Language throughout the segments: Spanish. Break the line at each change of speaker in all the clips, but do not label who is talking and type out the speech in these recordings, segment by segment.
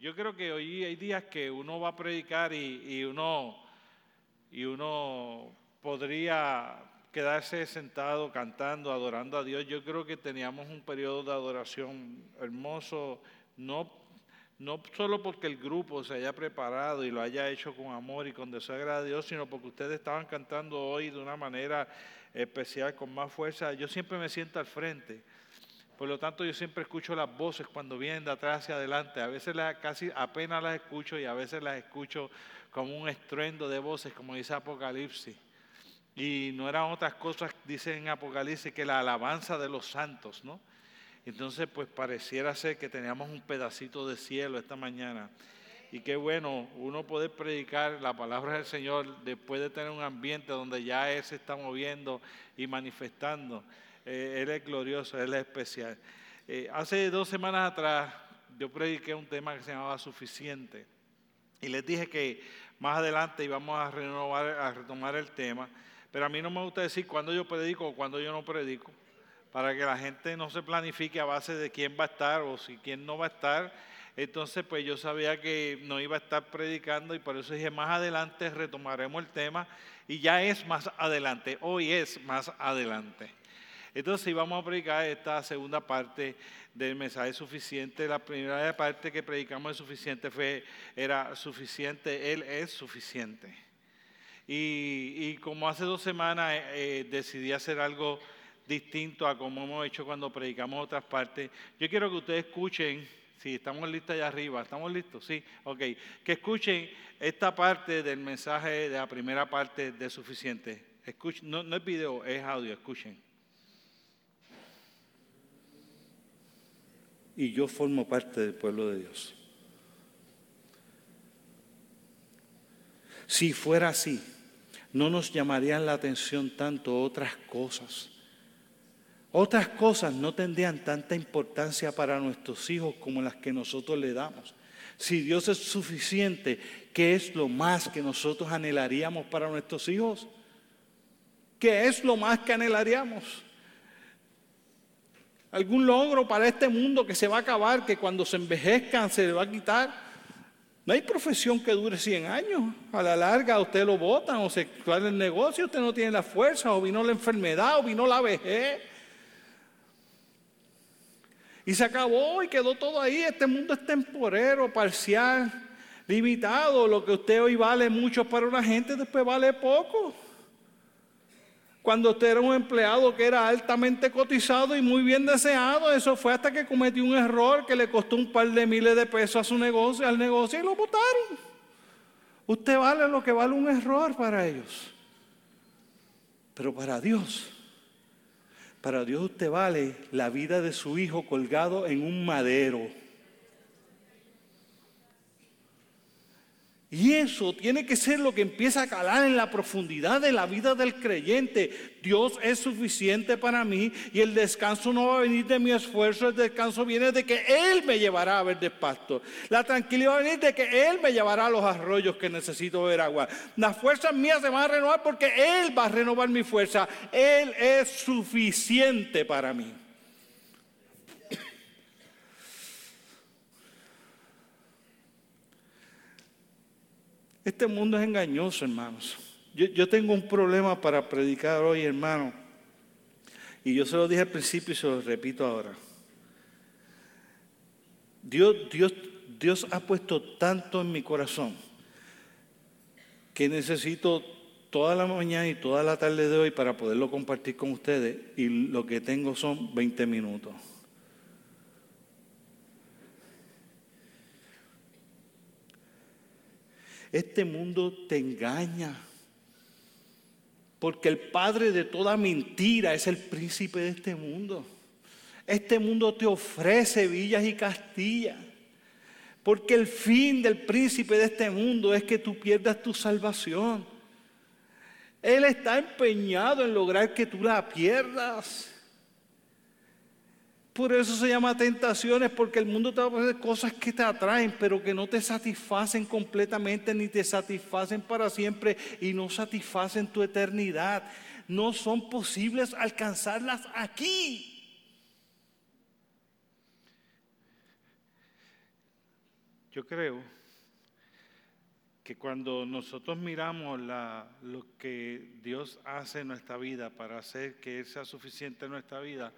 Yo creo que hoy hay días que uno va a predicar y, uno, y uno podría quedarse sentado cantando, adorando a Dios. Yo creo que teníamos un periodo de adoración hermoso, no, no solo porque el grupo se haya preparado y lo haya hecho con amor y con deseo a Dios, sino porque ustedes estaban cantando hoy de una manera especial, con más fuerza. Yo siempre me siento al frente. Por lo tanto, yo siempre escucho las voces cuando vienen de atrás hacia adelante. A veces las, casi apenas las escucho y a veces las escucho como un estruendo de voces, como dice Apocalipsis. Y no eran otras cosas, dice Apocalipsis, que la alabanza de los santos, ¿no? Entonces, pues pareciera ser que teníamos un pedacito de cielo esta mañana. Y qué bueno uno poder predicar la palabra del Señor después de tener un ambiente donde ya Él se está moviendo y manifestando. Eh, él es glorioso, Él es especial. Eh, hace dos semanas atrás yo prediqué un tema que se llamaba suficiente. Y les dije que más adelante íbamos a, renovar, a retomar el tema. Pero a mí no me gusta decir cuándo yo predico o cuándo yo no predico. Para que la gente no se planifique a base de quién va a estar o si quién no va a estar. Entonces, pues yo sabía que no iba a estar predicando y por eso dije, más adelante retomaremos el tema. Y ya es más adelante, hoy es más adelante. Entonces íbamos a predicar esta segunda parte del mensaje suficiente. La primera parte que predicamos de suficiente fue, era suficiente, Él es suficiente. Y, como hace dos semanas eh, eh, decidí hacer algo distinto a como hemos hecho cuando predicamos otras partes, yo quiero que ustedes escuchen, si estamos listos allá arriba, ¿estamos listos? Sí, ok, que escuchen esta parte del mensaje de la primera parte de suficiente. Escuchen, no es video, es audio, escuchen. Y yo formo parte del pueblo de Dios. Si fuera así, no nos llamarían la atención tanto otras cosas. Otras cosas no tendrían tanta importancia para nuestros hijos como las que nosotros le damos. Si Dios es suficiente, ¿qué es lo más que nosotros anhelaríamos para nuestros hijos? ¿Qué es lo más que anhelaríamos? Algún logro para este mundo que se va a acabar, que cuando se envejezcan se le va a quitar. No hay profesión que dure 100 años. A la larga usted lo botan o se sale el negocio, usted no tiene la fuerza, o vino la enfermedad, o vino la vejez. Y se acabó y quedó todo ahí. Este mundo es temporero, parcial, limitado. Lo que usted hoy vale mucho para una gente, después vale poco cuando usted era un empleado que era altamente cotizado y muy bien deseado. Eso fue hasta que cometió un error que le costó un par de miles de pesos a su negocio, al negocio y lo votaron. Usted vale lo que vale un error para ellos. Pero para Dios, para Dios usted vale la vida de su hijo colgado en un madero. Y eso tiene que ser lo que empieza a calar en la profundidad de la vida del creyente. Dios es suficiente para mí y el descanso no va a venir de mi esfuerzo, el descanso viene de que Él me llevará a ver despasto. La tranquilidad va a venir de que Él me llevará a los arroyos que necesito ver agua. Las fuerzas mías se van a renovar porque Él va a renovar mi fuerza. Él es suficiente para mí. Este mundo es engañoso, hermanos. Yo, tengo un problema para predicar hoy, hermano. Y yo se lo dije al principio y se lo repito ahora. Dios, Dios, Dios ha puesto tanto en mi corazón que necesito toda la mañana y toda la tarde de hoy para poderlo compartir con ustedes. Y lo que tengo son 20 minutos. Este mundo te engaña. Porque el padre de toda mentira es el príncipe de este mundo. Este mundo te ofrece villas y castillas. Porque el fin del príncipe de este mundo es que tú pierdas tu salvación. Él está empeñado en lograr que tú la pierdas. Por eso se llama tentaciones, porque el mundo te va a poner cosas que te atraen, pero que no te satisfacen completamente, ni te satisfacen para siempre y no satisfacen tu eternidad. No son posibles alcanzarlas aquí. Yo creo que cuando nosotros miramos lo que Dios hace en nuestra vida para hacer que Él sea suficiente en nuestra vida,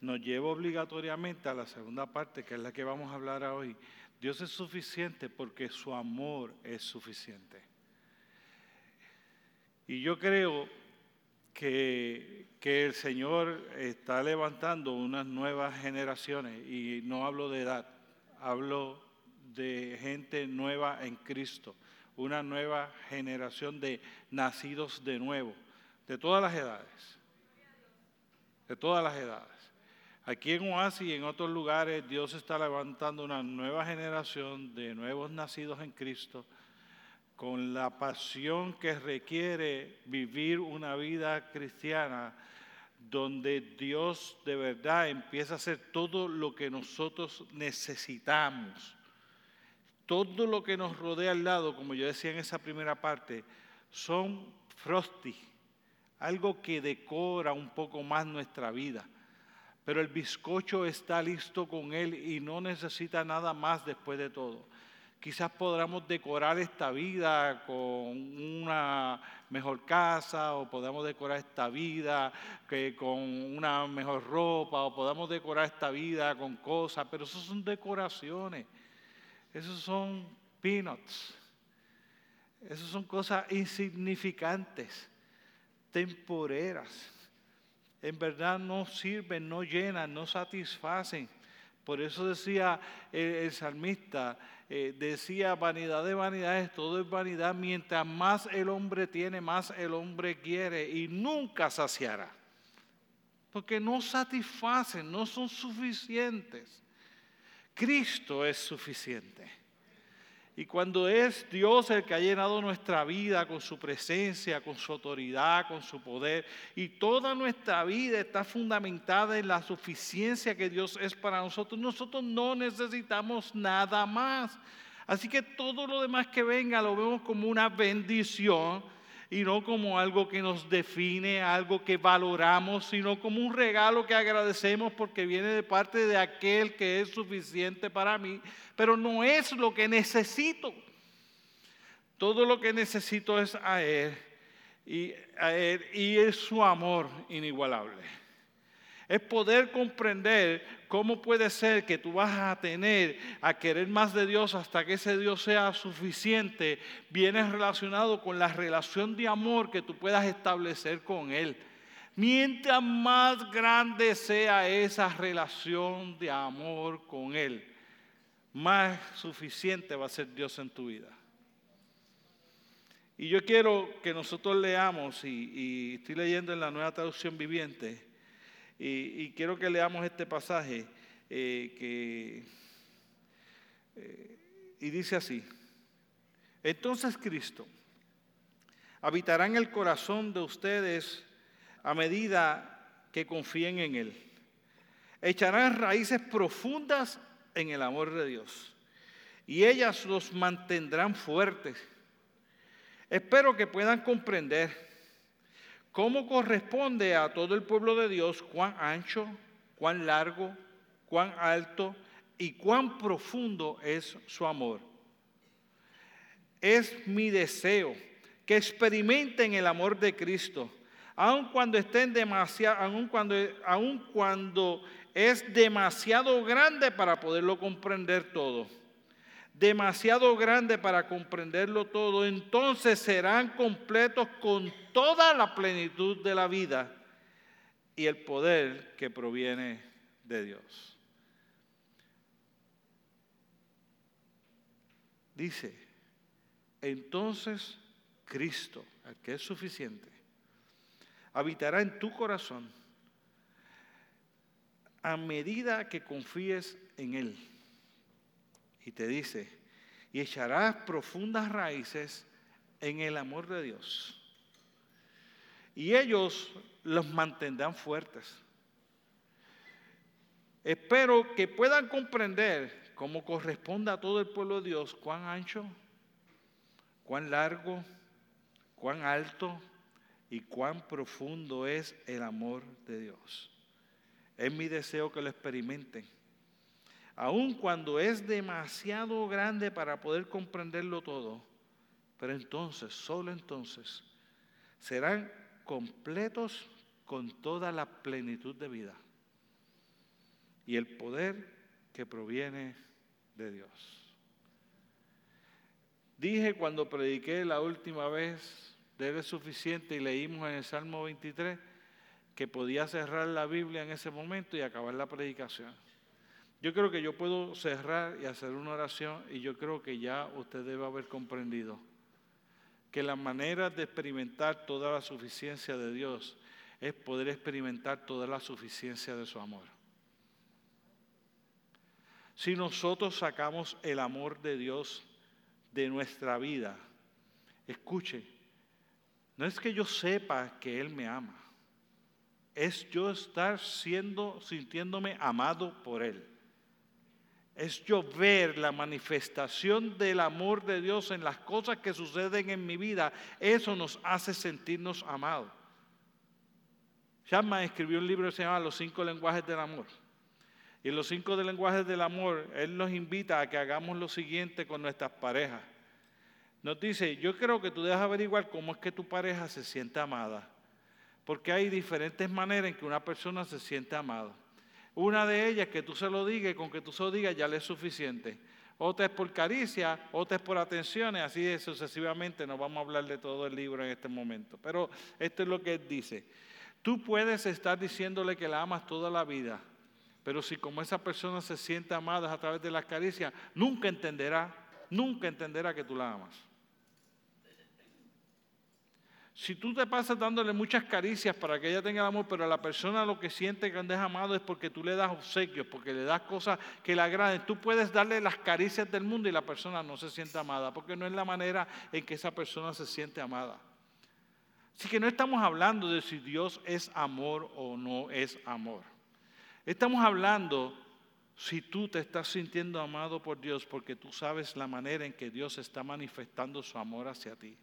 nos lleva obligatoriamente a la segunda parte, que es la que vamos a hablar hoy. Dios es suficiente porque su amor es suficiente. Y yo creo que, que, el Señor está levantando unas nuevas generaciones, y no hablo de edad, hablo de gente nueva en Cristo una nueva generación de nacidos de nuevo, de todas las edades, de todas las edades. Aquí en Oasis y en otros lugares Dios está levantando una nueva generación de nuevos nacidos en Cristo con la pasión que requiere vivir una vida cristiana donde Dios de verdad empieza a hacer todo lo que nosotros necesitamos todo lo que nos rodea al lado, como yo decía en esa primera parte, son frosty, algo que decora un poco más nuestra vida. Pero el bizcocho está listo con él y no necesita nada más después de todo. Quizás podamos decorar esta vida con una mejor casa o podamos decorar esta vida con una mejor ropa o podamos decorar esta vida con cosas, pero eso son decoraciones. Esos son peanuts. Esas son cosas insignificantes, temporeras. En verdad no sirven, no llenan, no satisfacen. Por eso decía el, salmista, eh, decía vanidad de vanidades, todo es vanidad. Mientras más el hombre tiene, más el hombre quiere y nunca saciará. Porque no satisfacen, no son suficientes. Cristo es suficiente. Y cuando es Dios el que ha llenado nuestra vida con su presencia, con su autoridad, con su poder, y toda nuestra vida está fundamentada en la suficiencia que Dios es para nosotros, nosotros no necesitamos nada más. Así que todo lo demás que venga lo vemos como una bendición y no como algo que nos define, algo que valoramos, sino como un regalo que agradecemos porque viene de parte de aquel que es suficiente para mí, pero no es lo que necesito. Todo lo que necesito es a Él y, a él, y es su amor inigualable. Es poder comprender ¿Cómo puede ser que tú vas a tener a querer más de Dios hasta que ese Dios sea suficiente? Viene relacionado con la relación de amor que tú puedas establecer con Él. Mientras más grande sea esa relación de amor con Él, más suficiente va a ser Dios en tu vida. Y yo quiero que nosotros leamos, y estoy leyendo en la nueva traducción viviente, y, quiero que leamos este pasaje eh, que, eh, y dice así. Entonces Cristo habitará en el corazón de ustedes a medida que confíen en Él. Echarán raíces profundas en el amor de Dios y ellas los mantendrán fuertes. Espero que puedan comprender ¿Cómo corresponde a todo el pueblo de Dios cuán ancho, cuán largo, cuán alto y cuán profundo es su amor? Es mi deseo que experimenten el amor de Cristo, aun cuando estén demasiado, aun cuando, aun cuando es demasiado grande para poderlo comprender todo demasiado grande para comprenderlo todo, entonces serán completos con toda la plenitud de la vida y el poder que proviene de Dios. Dice, entonces Cristo, el que es suficiente, habitará en tu corazón a medida que confíes en Él y te dice, y echarás profundas raíces en el amor de Dios. Y ellos los mantendrán fuertes. Espero que puedan comprender, como corresponde a todo el pueblo de Dios, cuán ancho, cuán largo, cuán alto y cuán profundo es el amor de Dios. Es mi deseo que lo experimenten aun cuando es demasiado grande para poder comprenderlo todo. Pero entonces, solo entonces, serán completos con toda la plenitud de vida y el poder que proviene de Dios. Dije cuando prediqué la última vez, debe suficiente y leímos en el Salmo 23 que podía cerrar la Biblia en ese momento y acabar la predicación. Yo creo que yo puedo cerrar y hacer una oración y yo creo que ya usted debe haber comprendido que la manera de experimentar toda la suficiencia de Dios es poder experimentar toda la suficiencia de su amor. Si nosotros sacamos el amor de Dios de nuestra vida, escuche, no es que yo sepa que Él me ama, es yo estar siendo, sintiéndome amado por Él. Es yo ver la manifestación del amor de Dios en las cosas que suceden en mi vida. Eso nos hace sentirnos amados. Chapman escribió un libro que se llama Los cinco lenguajes del amor. Y en los cinco lenguajes del amor, Él nos invita a que hagamos lo siguiente con nuestras parejas. Nos dice, yo creo que tú debes averiguar cómo es que tu pareja se siente amada. Porque hay diferentes maneras en que una persona se siente amada. Una de ellas que tú se lo digas con que tú se lo digas ya le es suficiente. Otra es por caricia, otra es por atenciones, así sucesivamente. No vamos a hablar de todo el libro en este momento. Pero esto es lo que él dice. Tú puedes estar diciéndole que la amas toda la vida, pero si como esa persona se siente amada a través de las caricias, nunca entenderá, nunca entenderá que tú la amas. Si tú te pasas dándole muchas caricias para que ella tenga el amor, pero la persona lo que siente cuando es amado es porque tú le das obsequios, porque le das cosas que le agraden. Tú puedes darle las caricias del mundo y la persona no se siente amada, porque no es la manera en que esa persona se siente amada. Así que no estamos hablando de si Dios es amor o no es amor. Estamos hablando si tú te estás sintiendo amado por Dios porque tú sabes la manera en que Dios está manifestando su amor hacia ti.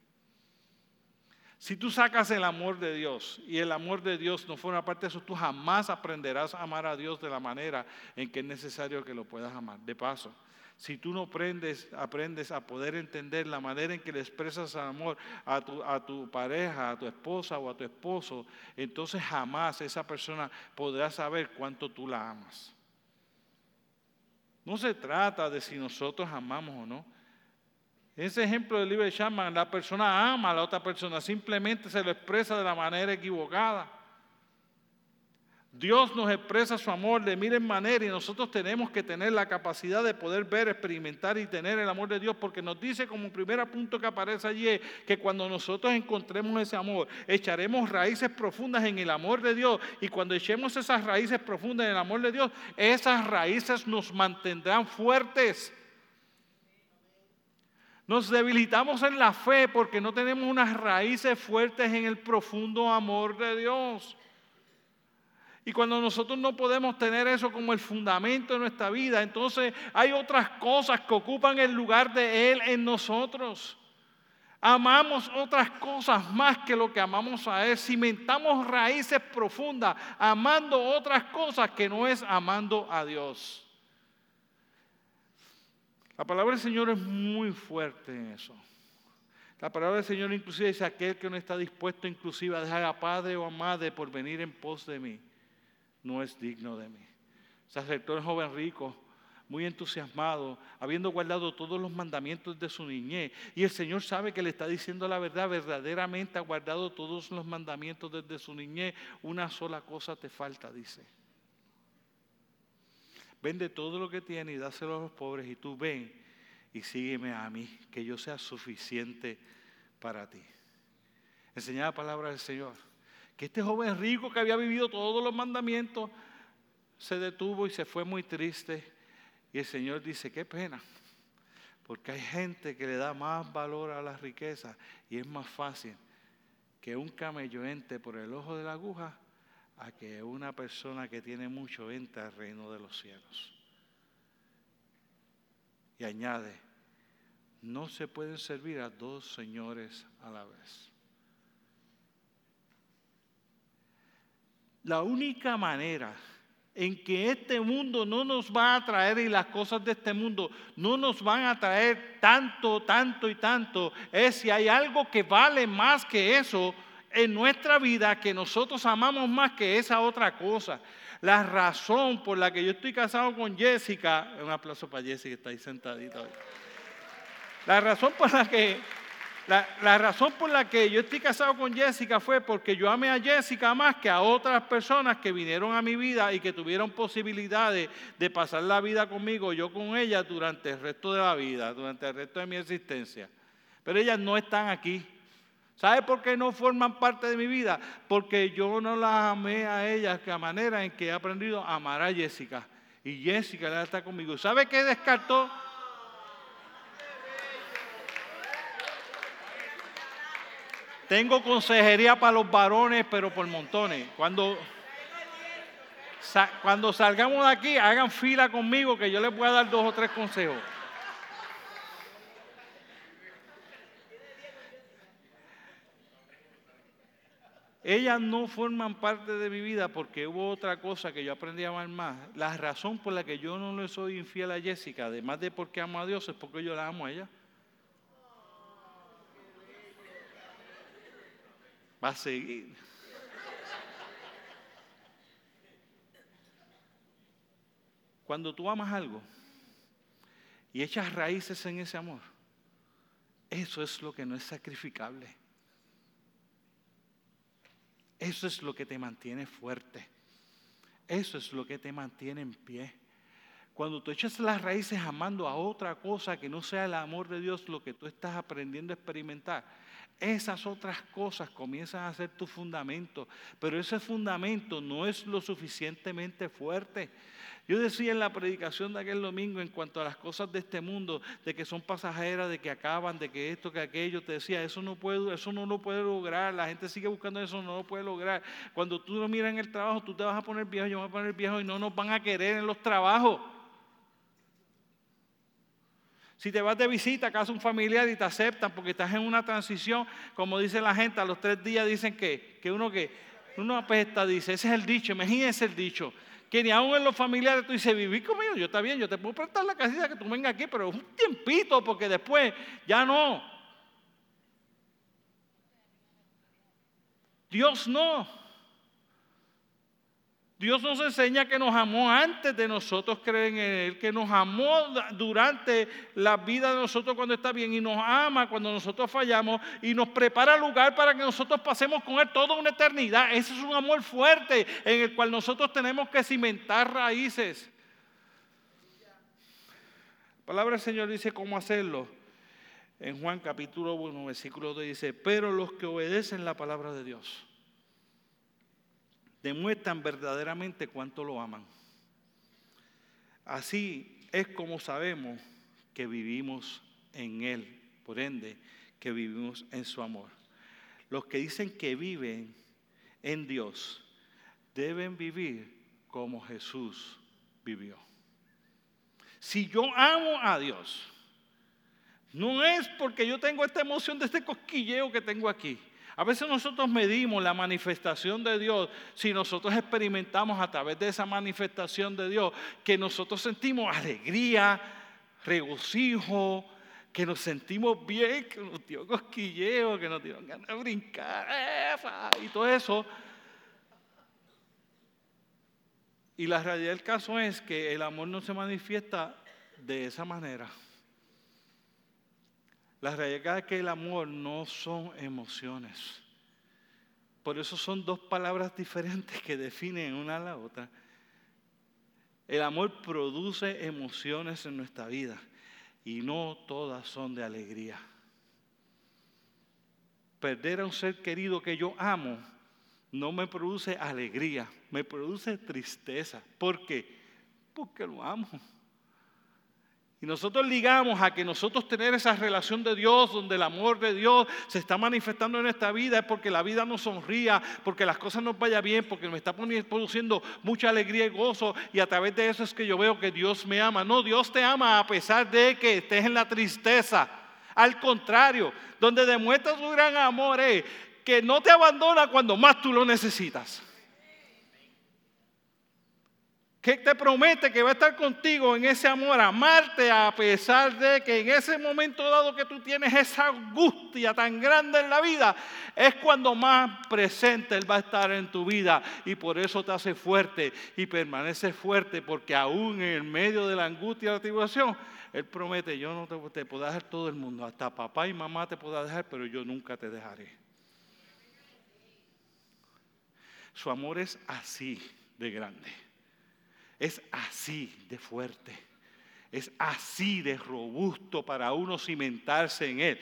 Si tú sacas el amor de Dios y el amor de Dios no forma parte de eso, tú jamás aprenderás a amar a Dios de la manera en que es necesario que lo puedas amar. De paso, si tú no aprendes, aprendes a poder entender la manera en que le expresas amor a tu, a tu pareja, a tu esposa o a tu esposo, entonces jamás esa persona podrá saber cuánto tú la amas. No se trata de si nosotros amamos o no. Ese ejemplo del libro de Shaman, la persona ama a la otra persona, simplemente se lo expresa de la manera equivocada. Dios nos expresa su amor de miren manera y nosotros tenemos que tener la capacidad de poder ver, experimentar y tener el amor de Dios porque nos dice como primer punto que aparece allí que cuando nosotros encontremos ese amor, echaremos raíces profundas en el amor de Dios y cuando echemos esas raíces profundas en el amor de Dios, esas raíces nos mantendrán fuertes. Nos debilitamos en la fe porque no tenemos unas raíces fuertes en el profundo amor de Dios. Y cuando nosotros no podemos tener eso como el fundamento de nuestra vida, entonces hay otras cosas que ocupan el lugar de Él en nosotros. Amamos otras cosas más que lo que amamos a Él. Cimentamos raíces profundas, amando otras cosas que no es amando a Dios. La palabra del Señor es muy fuerte en eso. La palabra del Señor inclusive dice aquel que no está dispuesto inclusive a dejar a padre o a madre por venir en pos de mí no es digno de mí. El joven rico, muy entusiasmado, habiendo guardado todos los mandamientos de su niñez. Y el Señor sabe que le está diciendo la verdad, verdaderamente ha guardado todos los mandamientos desde su niñez. Una sola cosa te falta, dice. Vende todo lo que tiene y dáselo a los pobres y tú ven y sígueme a mí, que yo sea suficiente para ti. Enseñar la palabra del Señor que este joven rico que había vivido todos los mandamientos se detuvo y se fue muy triste. Y el Señor dice, qué pena, porque hay gente que le da más valor a la riqueza y es más fácil que un camello entre por el ojo de la aguja a que una persona que tiene mucho entre al reino de los cielos. Y añade, no se pueden servir a dos señores a la vez. La única manera en que este mundo no nos va a traer y las cosas de este mundo no nos van a traer tanto, tanto y tanto, es si hay algo que vale más que eso en nuestra vida, que nosotros amamos más que esa otra cosa. La razón por la que yo estoy casado con Jessica, un aplauso para Jessica que está ahí sentadita hoy. La razón por la que la, razón por la que yo estoy casado con Jessica fue porque yo amé a Jessica más que a otras personas que vinieron a mi vida y que tuvieron posibilidades de pasar la vida conmigo, yo con ella, durante el resto de la vida, durante el resto de mi existencia. Pero ellas no están aquí. ¿Sabe por qué no forman parte de mi vida? Porque yo no las amé a ellas de la manera en que he aprendido a amar a Jessica. Y Jessica está conmigo. ¿Sabe qué descartó? Tengo consejería para los varones, pero por montones. Cuando, cuando salgamos de aquí, hagan fila conmigo que yo les voy a dar dos o tres consejos. Ellas no forman parte de mi vida porque hubo otra cosa que yo aprendí a amar más. La razón por la que yo no le soy infiel a Jessica, además de porque amo a Dios, es porque yo la amo a ella. va a seguir. Cuando tú amas algo y echas raíces en ese amor, eso es lo que no es sacrificable. Eso es lo que te mantiene fuerte. Eso es lo que te mantiene en pie. Cuando tú echas las raíces amando a otra cosa que no sea el amor de Dios, lo que tú estás aprendiendo a experimentar, esas otras cosas comienzan a ser tu fundamento, pero ese fundamento no es lo suficientemente fuerte. Yo decía en la predicación de aquel domingo en cuanto a las cosas de este mundo, de que son pasajeras, de que acaban, de que esto, que aquello, te decía, eso no puedo, eso no lo puede lograr, la gente sigue buscando eso, no lo puede lograr. Cuando tú lo miras en el trabajo, tú te vas a poner viejo, yo me voy a poner viejo y no nos van a querer en los trabajos. Si te vas de visita a casa un familiar y te aceptan porque estás en una transición, como dice la gente, a los tres días dicen que, que uno que uno apesta, dice, ese es el dicho, imagínese el dicho. Que ni aún en los familiares tú dices, viví conmigo, yo está bien, yo te puedo prestar la casita que tú vengas aquí, pero un tiempito, porque después ya no. Dios no. Dios nos enseña que nos amó antes de nosotros creer en Él, que nos amó durante la vida de nosotros cuando está bien y nos ama cuando nosotros fallamos y nos prepara lugar para que nosotros pasemos con Él toda una eternidad. Ese es un amor fuerte en el cual nosotros tenemos que cimentar raíces. La palabra del Señor dice cómo hacerlo. En Juan capítulo 1, versículo 2 dice, pero los que obedecen la palabra de Dios demuestran verdaderamente cuánto lo aman. Así es como sabemos que vivimos en Él, por ende, que vivimos en su amor. Los que dicen que viven en Dios deben vivir como Jesús vivió. Si yo amo a Dios, no es porque yo tengo esta emoción de este cosquilleo que tengo aquí. A veces nosotros medimos la manifestación de Dios si nosotros experimentamos a través de esa manifestación de Dios que nosotros sentimos alegría, regocijo, que nos sentimos bien, que nos dio cosquilleo, que nos dio ganas de brincar y todo eso. Y la realidad del caso es que el amor no se manifiesta de esa manera. La realidad es que el amor no son emociones. Por eso son dos palabras diferentes que definen una a la otra. El amor produce emociones en nuestra vida y no todas son de alegría. Perder a un ser querido que yo amo no me produce alegría, me produce tristeza. ¿Por qué? Porque lo amo. Y nosotros ligamos a que nosotros tener esa relación de Dios, donde el amor de Dios se está manifestando en esta vida, es porque la vida nos sonría, porque las cosas nos vayan bien, porque me está produciendo mucha alegría y gozo. Y a través de eso es que yo veo que Dios me ama. No, Dios te ama a pesar de que estés en la tristeza. Al contrario, donde demuestra su gran amor es que no te abandona cuando más tú lo necesitas. Que te promete que va a estar contigo en ese amor, amarte a pesar de que en ese momento dado que tú tienes esa angustia tan grande en la vida, es cuando más presente Él va a estar en tu vida y por eso te hace fuerte y permanece fuerte porque aún en el medio de la angustia y la tribulación, Él promete, yo no te, te puedo dejar todo el mundo, hasta papá y mamá te puedo dejar, pero yo nunca te dejaré. Su amor es así de grande. Es así de fuerte. Es así de robusto para uno cimentarse en Él.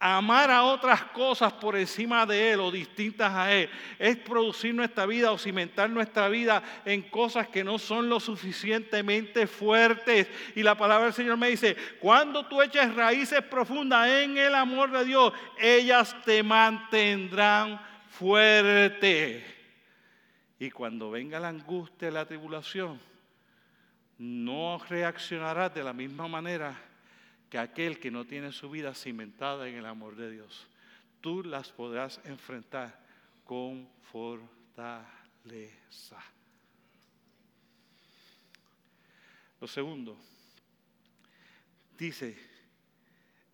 Amar a otras cosas por encima de Él o distintas a Él es producir nuestra vida o cimentar nuestra vida en cosas que no son lo suficientemente fuertes. Y la palabra del Señor me dice, cuando tú eches raíces profundas en el amor de Dios, ellas te mantendrán fuerte. Y cuando venga la angustia y la tribulación, no reaccionarás de la misma manera que aquel que no tiene su vida cimentada en el amor de Dios. Tú las podrás enfrentar con fortaleza. Lo segundo, dice,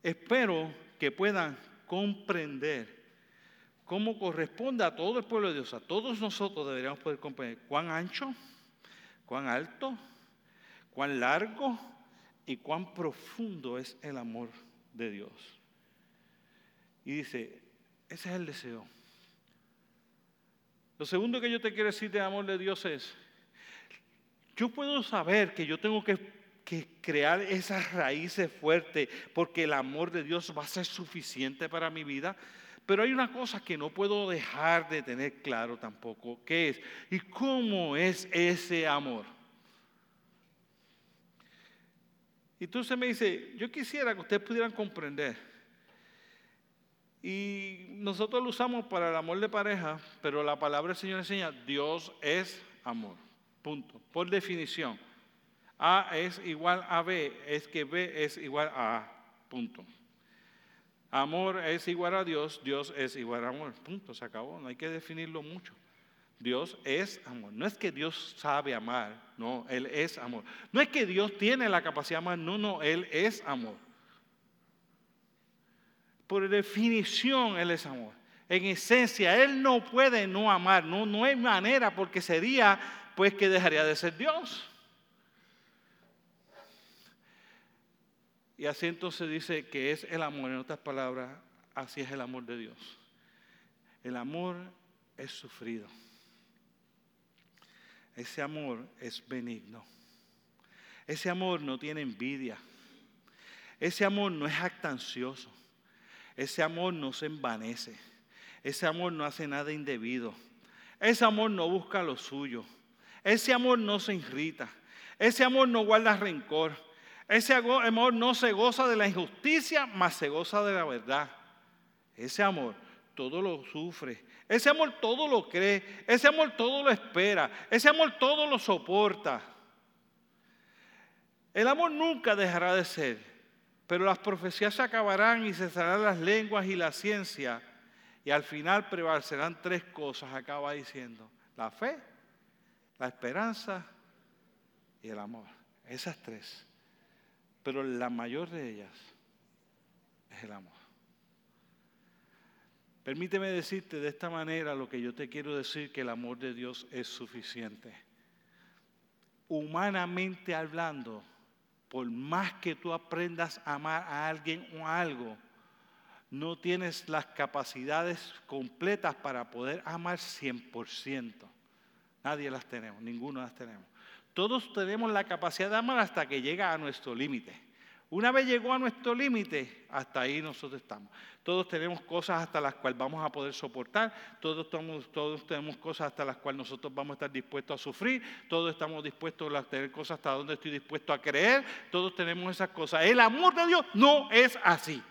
espero que puedan comprender como corresponde a todo el pueblo de Dios, a todos nosotros deberíamos poder comprender cuán ancho, cuán alto, cuán largo y cuán profundo es el amor de Dios. Y dice, ese es el deseo. Lo segundo que yo te quiero decir del amor de Dios es, yo puedo saber que yo tengo que, que, crear esas raíces fuertes porque el amor de Dios va a ser suficiente para mi vida. Pero hay una cosa que no puedo dejar de tener claro tampoco, que es, ¿y cómo es ese amor? Y entonces me dice, yo quisiera que ustedes pudieran comprender. Y nosotros lo usamos para el amor de pareja, pero la palabra del Señor enseña, Dios es amor. Punto. Por definición. A es igual a B, es que B es igual a A. Punto. Amor es igual a Dios, Dios es igual a amor. Punto, se acabó, no hay que definirlo mucho. Dios es amor. No es que Dios sabe amar, no, Él es amor. No es que Dios tiene la capacidad de amar, no, no, Él es amor. Por definición, Él es amor. En esencia, Él no puede no amar, no, no hay manera porque sería pues que dejaría de ser Dios. Y así entonces dice que es el amor, en otras palabras, así es el amor de Dios. El amor es sufrido. Ese amor es benigno. Ese amor no tiene envidia. Ese amor no es actancioso. Ese amor no se envanece. Ese amor no hace nada indebido. Ese amor no busca lo suyo. Ese amor no se irrita. Ese amor no guarda rencor. Ese amor no se goza de la injusticia, mas se goza de la verdad. Ese amor todo lo sufre. Ese amor todo lo cree. Ese amor todo lo espera. Ese amor todo lo soporta. El amor nunca dejará de ser, pero las profecías se acabarán y cesarán las lenguas y la ciencia. Y al final prevalecerán tres cosas, acaba diciendo. La fe, la esperanza y el amor. Esas tres. Pero la mayor de ellas es el amor. Permíteme decirte de esta manera lo que yo te quiero decir, que el amor de Dios es suficiente. Humanamente hablando, por más que tú aprendas a amar a alguien o a algo, no tienes las capacidades completas para poder amar 100%. Nadie las tenemos, ninguno las tenemos. Todos tenemos la capacidad de amar hasta que llega a nuestro límite. Una vez llegó a nuestro límite, hasta ahí nosotros estamos. Todos tenemos cosas hasta las cuales vamos a poder soportar, todos, tenemos cosas hasta las cuales nosotros vamos a estar dispuestos a sufrir, todos estamos dispuestos a tener cosas hasta donde estoy dispuesto a creer, todos tenemos esas cosas. El amor de Dios no es así.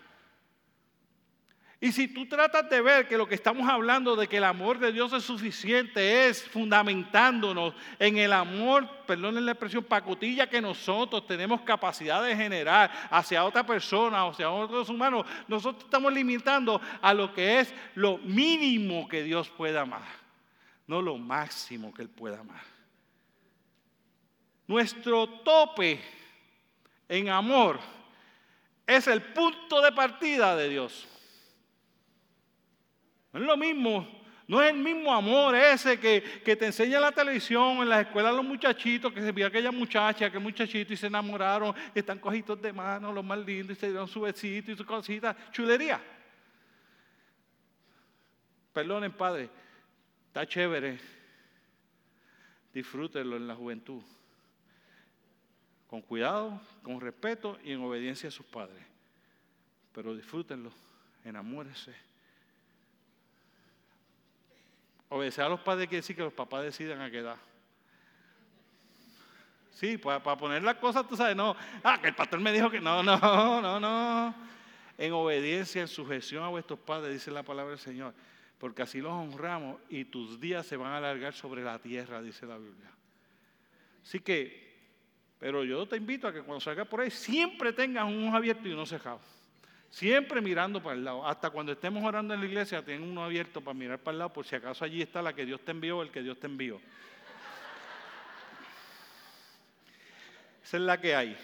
Y si tú tratas de ver que lo que estamos hablando de que el amor de Dios es suficiente, es fundamentándonos en el amor, perdón la expresión, pacotilla que nosotros tenemos capacidad de generar hacia otra persona, o hacia otros humanos, nosotros estamos limitando a lo que es lo mínimo que Dios pueda amar, no lo máximo que Él pueda amar. Nuestro tope en amor es el punto de partida de Dios. No es lo mismo, no es el mismo amor ese que, te enseña la televisión, en las escuelas los muchachitos, que se vio aquella muchacha, aquel muchachito y se enamoraron, están cojitos de mano, los más lindos, y se dieron su besito y su cosita, chulería. Perdonen, Padre, está chévere. Disfrútenlo en la juventud. Con cuidado, con respeto y en obediencia a sus padres. Pero disfrútenlo, enamórense. Obedecer a los padres quiere decir que los papás decidan a qué edad. Sí, para, poner las cosas, tú sabes, no. Ah, que el pastor me dijo que no, no, no, no. En obediencia, en sujeción a vuestros padres, dice la palabra del Señor porque así los honramos y tus días se van a alargar sobre la tierra, dice la Biblia. Así que, pero yo te invito a que cuando salgas por ahí siempre tengas un ojo abierto y uno cerrado. Siempre mirando para el lado. Hasta cuando estemos orando en la iglesia, ten uno abierto para mirar para el lado, por si acaso allí está la que Dios te envió, el que Dios te envió. Esa es la que hay.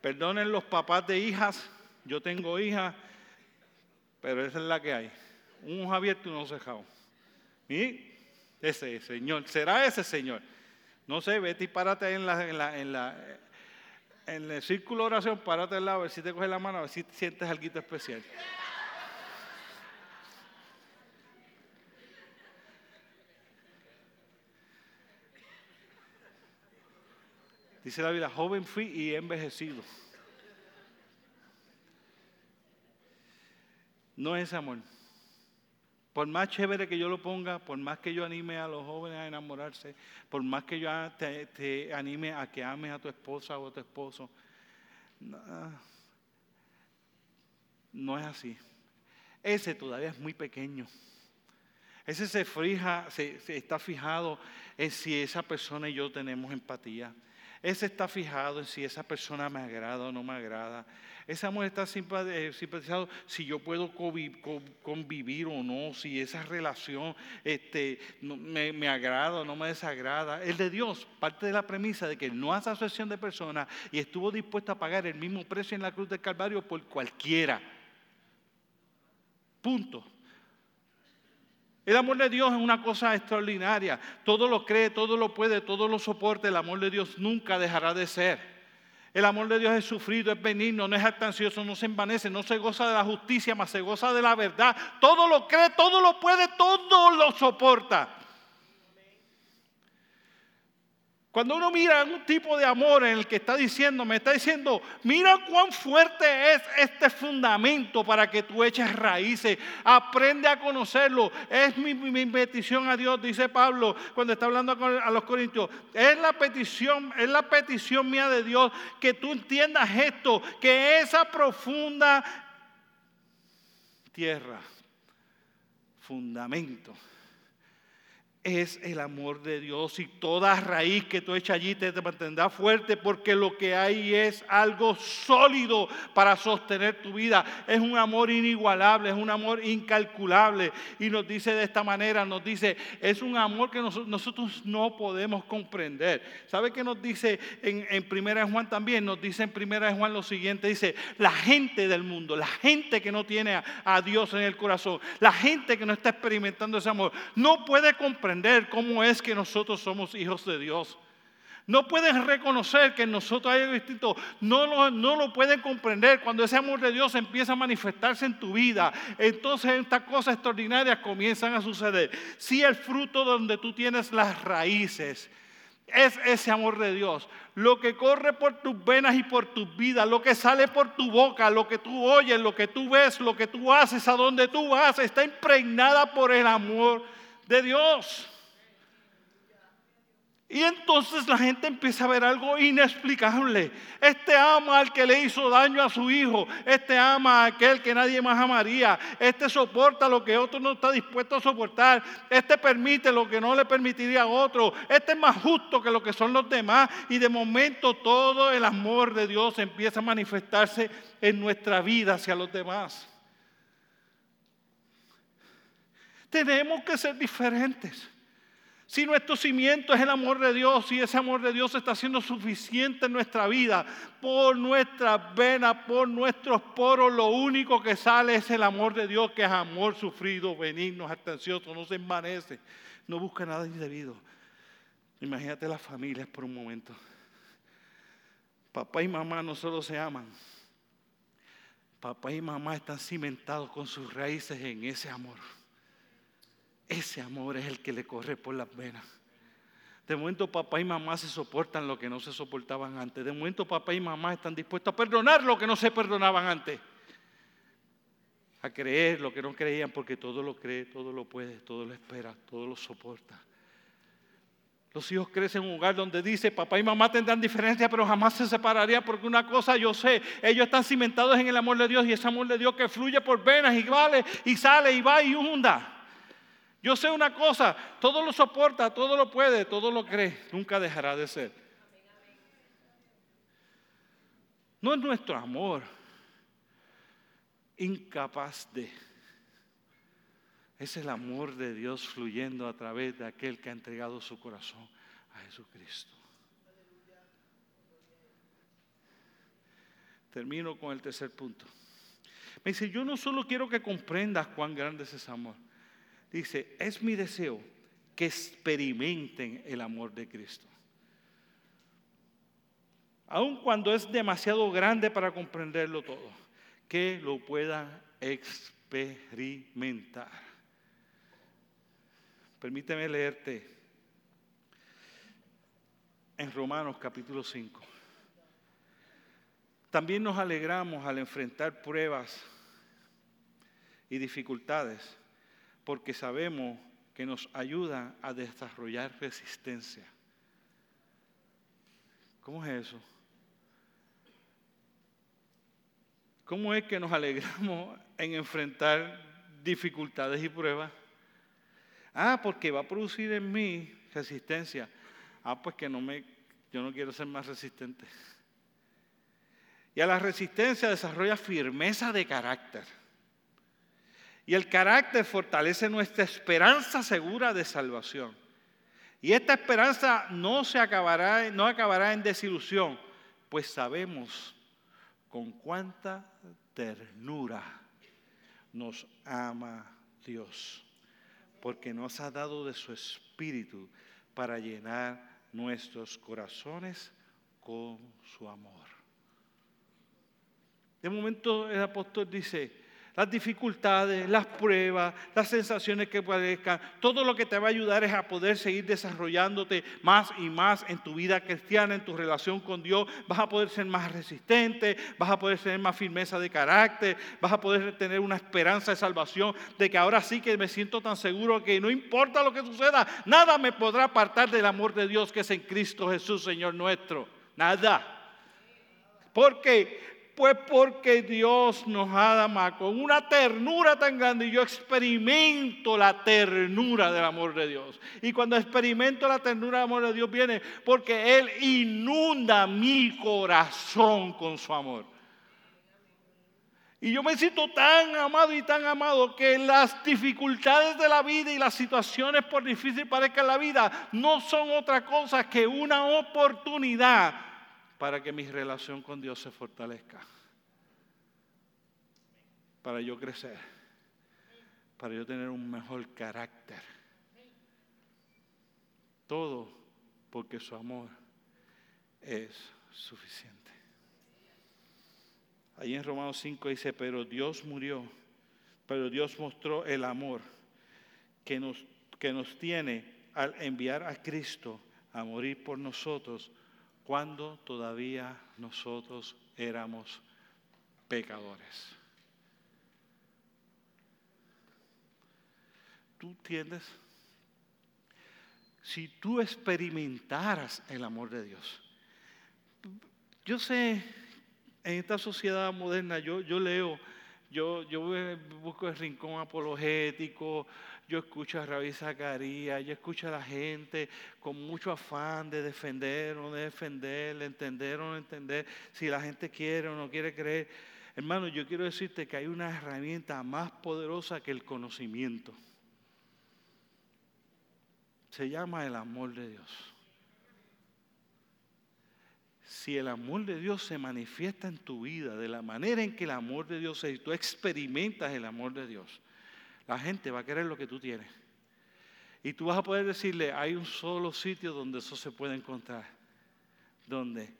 Perdonen los papás de hijas, yo tengo hijas, pero esa es la que hay un ojo abierto y un ojo cerrado. Y ese Señor, será ese Señor. No sé, vete y párate en la, en la, en la en el círculo de oración, párate al lado, a ver si te coge la mano, a ver si sientes algo especial. Dice la Biblia, joven fui y envejecido. No es amor. Por más chévere que yo lo ponga, por más que yo anime a los jóvenes a enamorarse, por más que yo te, anime a que ames a tu esposa o a tu esposo, no, es así. Ese todavía es muy pequeño. Ese se fija, se, está fijado en si esa persona y yo tenemos empatía. Ese está fijado en si esa persona me agrada o no me agrada. Ese amor está eh, simpatizado si yo puedo convivir o no, si esa relación este, me, agrada o no me desagrada. El de Dios parte de la premisa de que no hace asociación de personas y estuvo dispuesto a pagar el mismo precio en la cruz del Calvario por cualquiera. Punto. El amor de Dios es una cosa extraordinaria. Todo lo cree, todo lo puede, todo lo soporta. El amor de Dios nunca dejará de ser. El amor de Dios es sufrido, es benigno, no es actancioso, no se envanece, no se goza de la justicia, más se goza de la verdad. Todo lo cree, todo lo puede, todo lo soporta. Cuando uno mira un tipo de amor en el que está diciendo, me está diciendo, mira cuán fuerte es este fundamento para que tú eches raíces, aprende a conocerlo. Es mi, petición a Dios, dice Pablo cuando está hablando a los corintios. Es la petición, es la petición mía de Dios que tú entiendas esto, que esa profunda tierra, fundamento es el amor de Dios y toda raíz que tú echas allí te mantendrá fuerte porque lo que hay es algo sólido para sostener tu vida. Es un amor inigualable, es un amor incalculable. Y nos dice de esta manera, nos dice, es un amor que nosotros no podemos comprender. ¿Sabe qué nos dice en, en Primera Juan también? Nos dice en Primera de Juan lo siguiente, dice, la gente del mundo, la gente que no tiene a Dios en el corazón, la gente que no está experimentando ese amor, no puede comprender cómo es que nosotros somos hijos de Dios. No pueden reconocer que en nosotros hay algo distinto. No lo, no lo pueden comprender. Cuando ese amor de Dios empieza a manifestarse en tu vida, entonces estas cosas extraordinarias comienzan a suceder. Si el fruto donde tú tienes las raíces es ese amor de Dios, lo que corre por tus venas y por tus vidas, lo que sale por tu boca, lo que tú oyes, lo que tú ves, lo que tú haces, a donde tú vas, está impregnada por el amor de Dios. Y entonces la gente empieza a ver algo inexplicable. Este ama al que le hizo daño a su hijo. Este ama a aquel que nadie más amaría. Este soporta lo que otro no está dispuesto a soportar. Este permite lo que no le permitiría a otro. Este es más justo que lo que son los demás. Y de momento todo el amor de Dios empieza a manifestarse en nuestra vida hacia los demás. Tenemos que ser diferentes. Si nuestro cimiento es el amor de Dios y ese amor de Dios está siendo suficiente en nuestra vida, por nuestras venas, por nuestros poros, lo único que sale es el amor de Dios, que es amor sufrido, benigno, atencioso, no se envanece, no busca nada indebido. Imagínate las familias por un momento. Papá y mamá no solo se aman, papá y mamá están cimentados con sus raíces en ese amor. Ese amor es el que le corre por las venas. De momento papá y mamá se soportan lo que no se soportaban antes. De momento papá y mamá están dispuestos a perdonar lo que no se perdonaban antes. A creer lo que no creían porque todo lo cree, todo lo puede, todo lo espera, todo lo soporta. Los hijos crecen en un hogar donde dice, papá y mamá tendrán diferencia, pero jamás se separarían porque una cosa yo sé, ellos están cimentados en el amor de Dios y ese amor de Dios que fluye por venas y vale y sale y va y hunda. Yo sé una cosa, todo lo soporta, todo lo puede, todo lo cree, nunca dejará de ser. No es nuestro amor incapaz de. Es el amor de Dios fluyendo a través de aquel que ha entregado su corazón a Jesucristo. Termino con el tercer punto. Me dice, yo no solo quiero que comprendas cuán grande es ese amor dice, es mi deseo que experimenten el amor de Cristo. Aun cuando es demasiado grande para comprenderlo todo, que lo puedan experimentar. Permíteme leerte en Romanos capítulo 5. También nos alegramos al enfrentar pruebas y dificultades porque sabemos que nos ayuda a desarrollar resistencia. ¿Cómo es eso? ¿Cómo es que nos alegramos en enfrentar dificultades y pruebas? Ah, porque va a producir en mí resistencia. Ah, pues que no me, yo no quiero ser más resistente. Y a la resistencia desarrolla firmeza de carácter. Y el carácter fortalece nuestra esperanza segura de salvación. Y esta esperanza no se acabará, no acabará en desilusión, pues sabemos con cuánta ternura nos ama Dios, porque nos ha dado de su espíritu para llenar nuestros corazones con su amor. De momento el apóstol dice, las dificultades, las pruebas, las sensaciones que padezcan, todo lo que te va a ayudar es a poder seguir desarrollándote más y más en tu vida cristiana, en tu relación con Dios. Vas a poder ser más resistente, vas a poder tener más firmeza de carácter, vas a poder tener una esperanza de salvación, de que ahora sí que me siento tan seguro que no importa lo que suceda, nada me podrá apartar del amor de Dios que es en Cristo Jesús, Señor nuestro. Nada. Porque pues porque Dios nos ama con una ternura tan grande y yo experimento la ternura del amor de Dios. Y cuando experimento la ternura del amor de Dios viene porque Él inunda mi corazón con su amor. Y yo me siento tan amado y tan amado que las dificultades de la vida y las situaciones por difícil parezcan la vida no son otra cosa que una oportunidad para que mi relación con Dios se fortalezca. Para yo crecer. Para yo tener un mejor carácter. Todo porque su amor es suficiente. Ahí en Romanos 5 dice, pero Dios murió, pero Dios mostró el amor que nos, que nos tiene al enviar a Cristo a morir por nosotros cuando todavía nosotros éramos pecadores. ¿Tú entiendes? Si tú experimentaras el amor de Dios. Yo sé, en esta sociedad moderna, yo, yo leo, yo, busco el rincón apologético, yo escucho a Rabí Zacarías, yo escucho a la gente con mucho afán de defender o de defender, de entender o no entender, si la gente quiere o no quiere creer. Hermano, yo quiero decirte que hay una herramienta más poderosa que el conocimiento. se llama el amor de Dios. Si el amor de Dios se manifiesta en tu vida de la manera en que el amor de Dios es, y tú experimentas el amor de Dios, la gente va a querer lo que tú tienes. Y tú vas a poder decirle, hay un solo sitio donde eso se puede encontrar, donde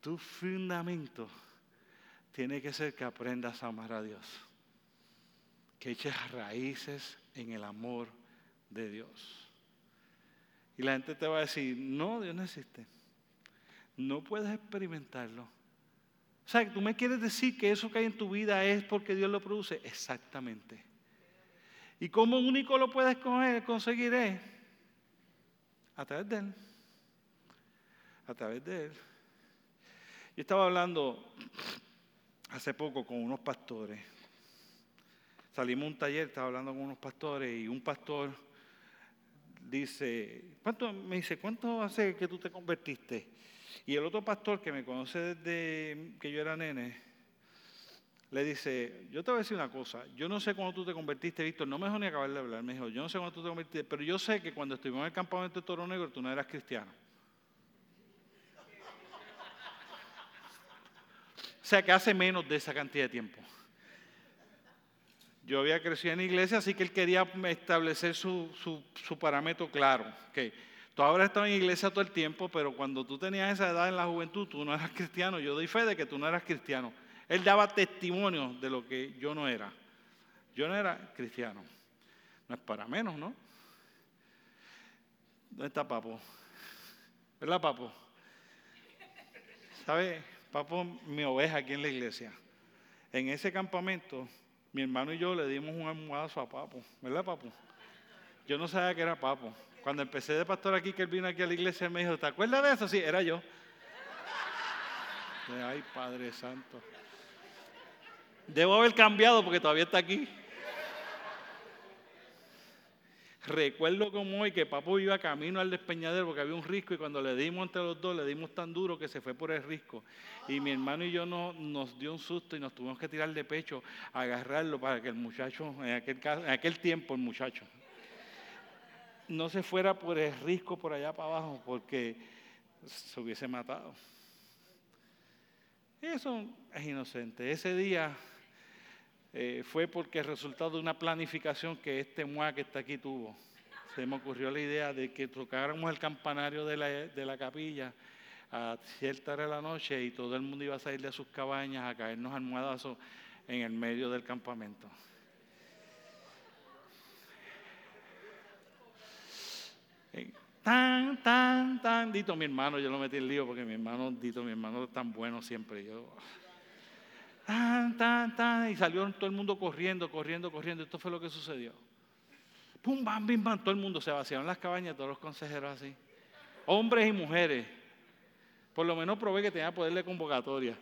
tu fundamento tiene que ser que aprendas a amar a Dios, que eches raíces en el amor de Dios. Y la gente te va a decir, no, Dios no existe. No puedes experimentarlo. O sea, tú me quieres decir que eso que hay en tu vida es porque Dios lo produce. Exactamente. ¿Y cómo único lo puedes conseguir? Es a través de Él. A través de Él. Yo estaba hablando hace poco con unos pastores. Salimos a un taller, estaba hablando con unos pastores y un pastor dice, ¿cuánto, me dice, ¿cuánto hace que tú te convertiste? Y el otro pastor que me conoce desde que yo era nene, le dice, yo te voy a decir una cosa, yo no sé cuándo tú te convertiste, Víctor, no me dejó ni acabar de hablar, me dijo, yo no sé cuándo tú te convertiste, pero yo sé que cuando estuvimos en el campamento de Toro Negro tú no eras cristiano. O sea que hace menos de esa cantidad de tiempo. Yo había crecido en iglesia, así que él quería establecer su, parámetro claro. Que tú ahora estado en iglesia todo el tiempo, pero cuando tú tenías esa edad en la juventud, tú no eras cristiano. Yo doy fe de que tú no eras cristiano. Él daba testimonio de lo que yo no era. Yo no era cristiano. No es para menos, ¿no? ¿Dónde está Papo? ¿Verdad, Papo? ¿Sabe? Papo, mi oveja aquí en la iglesia. En ese campamento mi hermano y yo le dimos un almohadazo a Papo, ¿verdad, Papo? Yo no sabía que era Papo. Cuando empecé de pastor aquí, que él vino aquí a la iglesia, me dijo, ¿te acuerdas de eso? Sí, era yo. Ay, Padre Santo. Debo haber cambiado porque todavía está aquí. Recuerdo como hoy que Papo iba camino al despeñadero porque había un risco y cuando le dimos entre los dos, le dimos tan duro que se fue por el risco. Y mi hermano y yo no, nos dio un susto y nos tuvimos que tirar de pecho, agarrarlo para que el muchacho, en aquel, en aquel tiempo el muchacho, no se fuera por el risco por allá para abajo porque se hubiese matado. Eso es inocente. Ese día eh, fue porque el resultado de una planificación que este MUA que está aquí tuvo. Se me ocurrió la idea de que tocáramos el campanario de la, de la capilla a cierta hora de la noche y todo el mundo iba a salir de sus cabañas a caernos almohadazos en el medio del campamento. Tan, tan, tan, Dito mi hermano, yo lo metí en lío porque mi hermano, Dito mi hermano es tan bueno siempre. Yo, tan, tan, tan, y salió todo el mundo corriendo, corriendo, corriendo. Esto fue lo que sucedió. Pum, bam, bim, bam, todo el mundo se vaciaron las cabañas, todos los consejeros así. Hombres y mujeres. Por lo menos probé que tenía poder de convocatoria.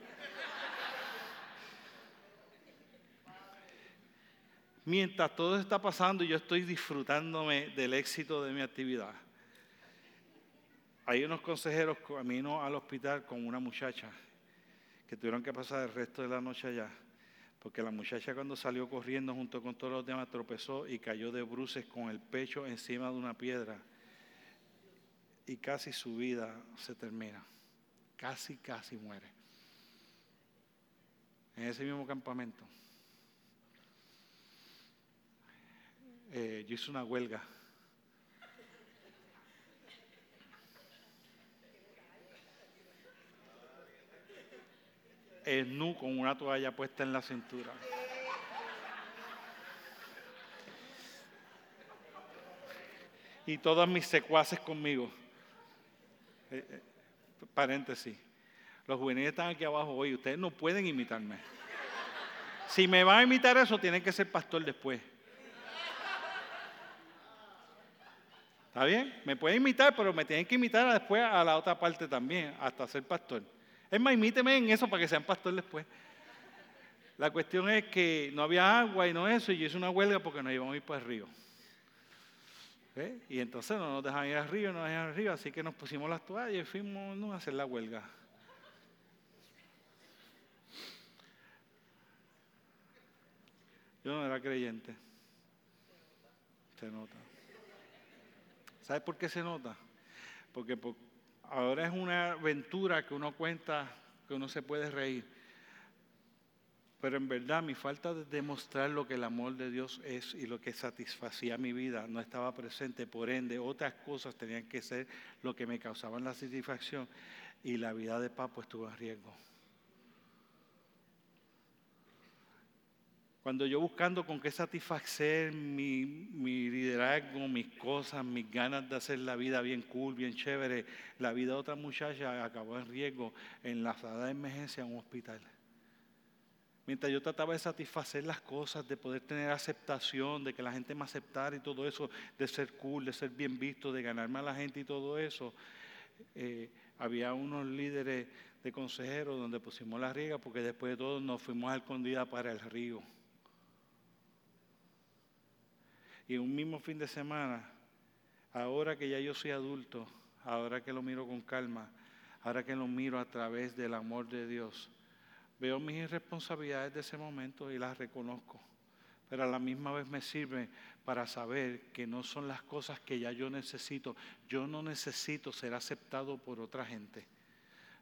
Mientras todo está pasando yo estoy disfrutándome del éxito de mi actividad, hay unos consejeros camino al hospital con una muchacha que tuvieron que pasar el resto de la noche allá, porque la muchacha cuando salió corriendo junto con todos los demás tropezó y cayó de bruces con el pecho encima de una piedra y casi su vida se termina, casi, casi muere. En ese mismo campamento. Eh, yo hice una huelga el nu con una toalla puesta en la cintura. Y todas mis secuaces conmigo. Eh, eh, paréntesis. Los juveniles están aquí abajo hoy. Ustedes no pueden imitarme. Si me van a imitar eso, tienen que ser pastor después. ¿Está bien? Me pueden imitar, pero me tienen que imitar después a la otra parte también, hasta ser pastor. Es más, imíteme en eso para que sean pastor después. La cuestión es que no había agua y no eso, y yo hice una huelga porque nos íbamos a ir para el río. Y entonces no nos dejaban ir al río, no nos dejaban ir al río, así que nos pusimos las toallas y fuimos a hacer la huelga. Yo no era creyente. Se nota. ¿Sabe por qué se nota? Porque ahora es una aventura que uno cuenta, que uno se puede reír. Pero en verdad mi falta de demostrar lo que el amor de Dios es y lo que satisfacía mi vida no estaba presente. Por ende, otras cosas tenían que ser lo que me causaban la satisfacción y la vida de Papo estuvo en riesgo. Cuando yo buscando con qué satisfacer mi, liderazgo, mis cosas, mis ganas de hacer la vida bien cool, bien chévere, la vida de otra muchacha acabó en riesgo en la sala de emergencia en un hospital. Mientras yo trataba de satisfacer las cosas, de poder tener aceptación, de que la gente me aceptara y todo eso, de ser cool, de ser bien visto, de ganarme a la gente y todo eso, eh, había unos líderes de consejeros donde pusimos la riega porque después de todo nos fuimos a escondida para el río. Y un mismo fin de semana, ahora que ya yo soy adulto, ahora que lo miro con calma, ahora que lo miro a través del amor de Dios, veo mis irresponsabilidades de ese momento y las reconozco. Pero a la misma vez me sirve para saber que no son las cosas que ya yo necesito. Yo no necesito ser aceptado por otra gente.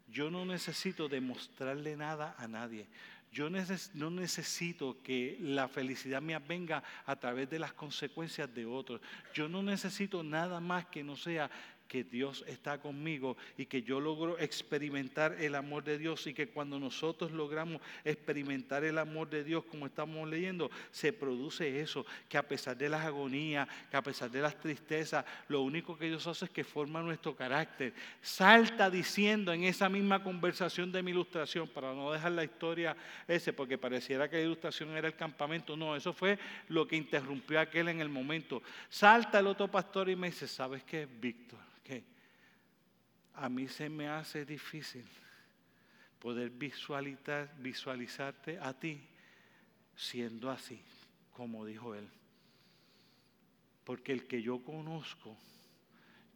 Yo no necesito demostrarle nada a nadie. Yo no necesito que la felicidad mía venga a través de las consecuencias de otros. Yo no necesito nada más que no sea que Dios está conmigo y que yo logro experimentar el amor de Dios y que cuando nosotros logramos experimentar el amor de Dios como estamos leyendo, se produce eso, que a pesar de las agonías, que a pesar de las tristezas, lo único que Dios hace es que forma nuestro carácter. Salta diciendo en esa misma conversación de mi ilustración, para no dejar la historia ese, porque pareciera que la ilustración era el campamento, no, eso fue lo que interrumpió aquel en el momento. Salta el otro pastor y me dice, ¿sabes qué, Víctor? A mí se me hace difícil poder visualizar, visualizarte a ti siendo así, como dijo él. Porque el que yo conozco,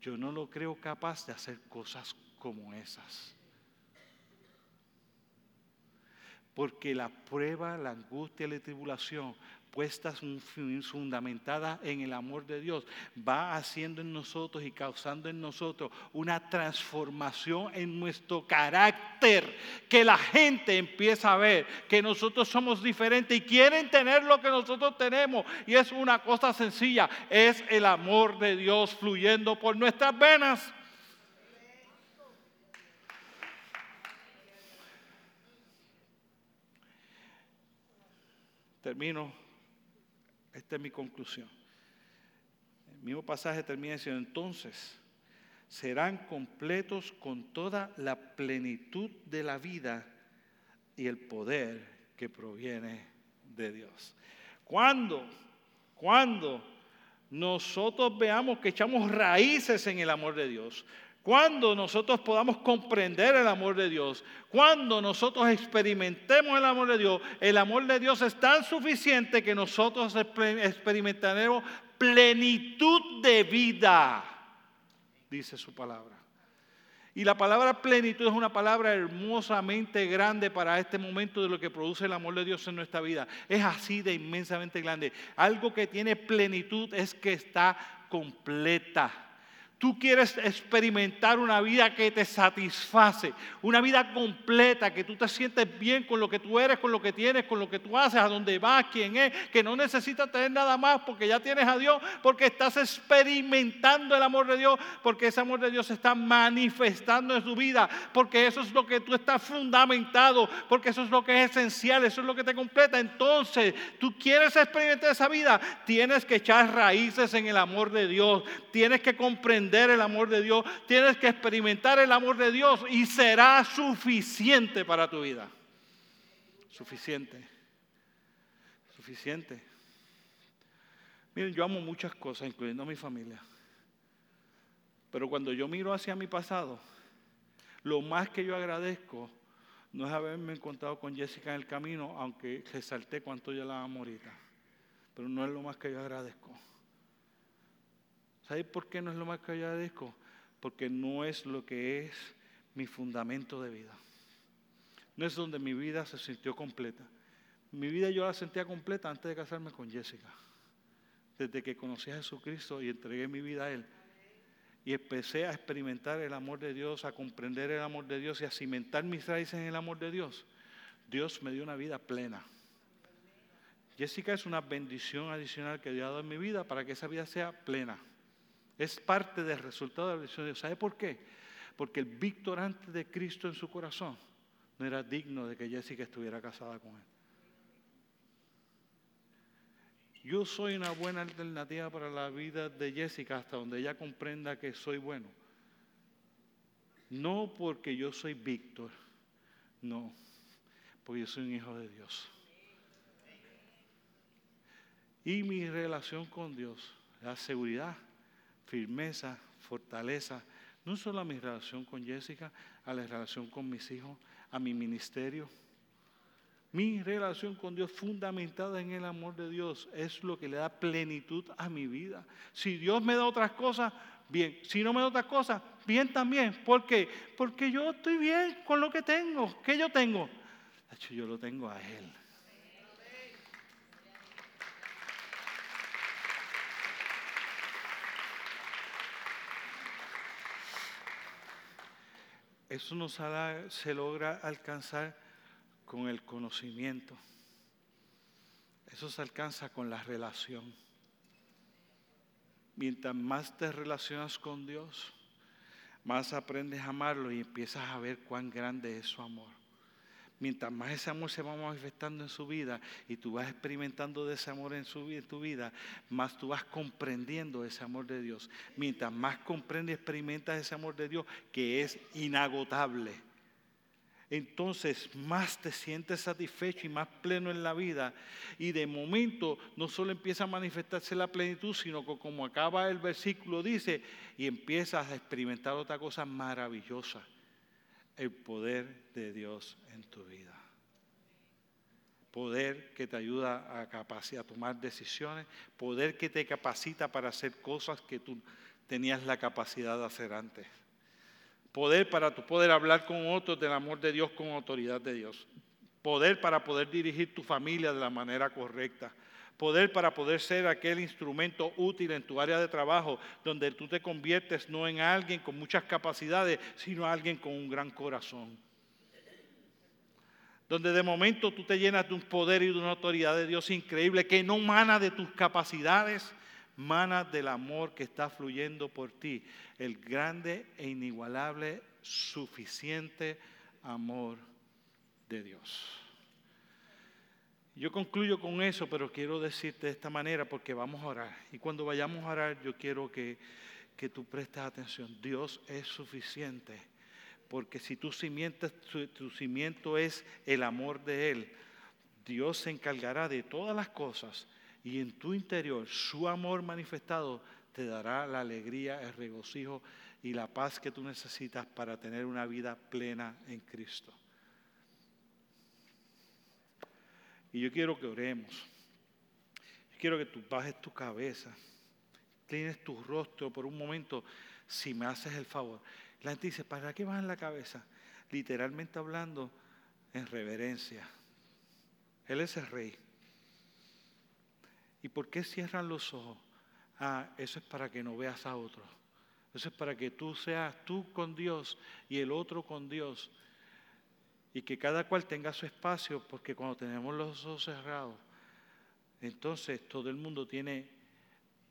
yo no lo creo capaz de hacer cosas como esas. Porque la prueba, la angustia la tribulación puestas fundamentadas en el amor de Dios, va haciendo en nosotros y causando en nosotros una transformación en nuestro carácter, que la gente empieza a ver que nosotros somos diferentes y quieren tener lo que nosotros tenemos. Y es una cosa sencilla, es el amor de Dios fluyendo por nuestras venas. Termino esta es mi conclusión. El mismo pasaje termina diciendo, entonces serán completos con toda la plenitud de la vida y el poder que proviene de Dios. Cuando, cuando nosotros veamos que echamos raíces en el amor de Dios, cuando nosotros podamos comprender el amor de Dios, cuando nosotros experimentemos el amor de Dios, el amor de Dios es tan suficiente que nosotros experimentaremos plenitud de vida, dice su palabra. Y la palabra plenitud es una palabra hermosamente grande para este momento de lo que produce el amor de Dios en nuestra vida. Es así de inmensamente grande. Algo que tiene plenitud es que está completa. Tú quieres experimentar una vida que te satisface, una vida completa, que tú te sientes bien con lo que tú eres, con lo que tienes, con lo que tú haces, a dónde vas, quién es, que no necesitas tener nada más porque ya tienes a Dios, porque estás experimentando el amor de Dios, porque ese amor de Dios se está manifestando en tu vida, porque eso es lo que tú estás fundamentado, porque eso es lo que es esencial, eso es lo que te completa. Entonces, tú quieres experimentar esa vida, tienes que echar raíces en el amor de Dios, tienes que comprender el amor de Dios, tienes que experimentar el amor de Dios y será suficiente para tu vida. Suficiente. Suficiente. Miren, yo amo muchas cosas, incluyendo a mi familia. Pero cuando yo miro hacia mi pasado, lo más que yo agradezco no es haberme encontrado con Jessica en el camino, aunque resalté cuánto yo la amo ahorita. Pero no es lo más que yo agradezco. ¿Sabes por qué no es lo más que agradezco? Porque no es lo que es mi fundamento de vida. No es donde mi vida se sintió completa. Mi vida yo la sentía completa antes de casarme con Jessica. Desde que conocí a Jesucristo y entregué mi vida a Él. y empecé a experimentar el amor de Dios, a comprender el amor de Dios y a cimentar mis raíces en el amor de Dios, Dios me dio una vida plena. Jessica es una bendición adicional que Dios ha dado en mi vida para que esa vida sea plena. Es parte del resultado de la bendición de Dios. ¿Sabe por qué? Porque el Víctor antes de Cristo en su corazón no era digno de que Jessica estuviera casada con él. Yo soy una buena alternativa para la vida de Jessica hasta donde ella comprenda que soy bueno. No porque yo soy Víctor, no, porque yo soy un hijo de Dios. Y mi relación con Dios, la seguridad, firmeza, fortaleza, no solo a mi relación con Jessica, a la relación con mis hijos, a mi ministerio mi relación con Dios fundamentada en el amor de Dios es lo que le da plenitud a mi vida. Si Dios me da otras cosas, bien. Si no me da otras cosas, bien también. ¿Por qué? Porque yo estoy bien con lo que tengo. ¿Qué yo tengo? De hecho, yo lo tengo a Él. Eso nos se logra alcanzar con el conocimiento. Eso se alcanza con la relación. Mientras más te relacionas con Dios, más aprendes a amarlo y empiezas a ver cuán grande es su amor. Mientras más ese amor se va manifestando en su vida y tú vas experimentando ese amor en, su, en tu vida, más tú vas comprendiendo ese amor de Dios. Mientras más comprendes y experimentas ese amor de Dios, que es inagotable entonces más te sientes satisfecho y más pleno en la vida. Y de momento no solo empieza a manifestarse la plenitud, sino que como acaba el versículo dice, y empiezas a experimentar otra cosa maravillosa, el poder de Dios en tu vida. Poder que te ayuda a, a tomar decisiones, poder que te capacita para hacer cosas que tú tenías la capacidad de hacer antes Poder para tu poder hablar con otros del amor de Dios con autoridad de Dios. Poder para poder dirigir tu familia de la manera correcta. Poder para poder ser aquel instrumento útil en tu área de trabajo, donde tú te conviertes no en alguien con muchas capacidades, sino en alguien con un gran corazón. Donde de momento tú te llenas de un poder y de una autoridad de Dios increíble que no mana de tus capacidades, mana del amor que está fluyendo por ti, el grande e inigualable, suficiente amor de Dios. Yo concluyo con eso, pero quiero decirte de esta manera porque vamos a orar. Y cuando vayamos a orar, yo quiero que, que tú prestes atención. Dios es suficiente. Porque si tu cimiento, tu cimiento es el amor de Él, Dios se encargará de todas las cosas y en tu interior su amor manifestado te dará la alegría, el regocijo y la paz que tú necesitas para tener una vida plena en Cristo. Y yo quiero que oremos. Quiero que tú bajes tu cabeza, tienes tu rostro por un momento, si me haces el favor. La gente dice, ¿para qué bajas la cabeza? Literalmente hablando, en reverencia. Él es el rey. ¿Y por qué cierran los ojos? Ah, eso es para que no veas a otro. Eso es para que tú seas tú con Dios y el otro con Dios. Y que cada cual tenga su espacio, porque cuando tenemos los ojos cerrados, entonces todo el mundo tiene,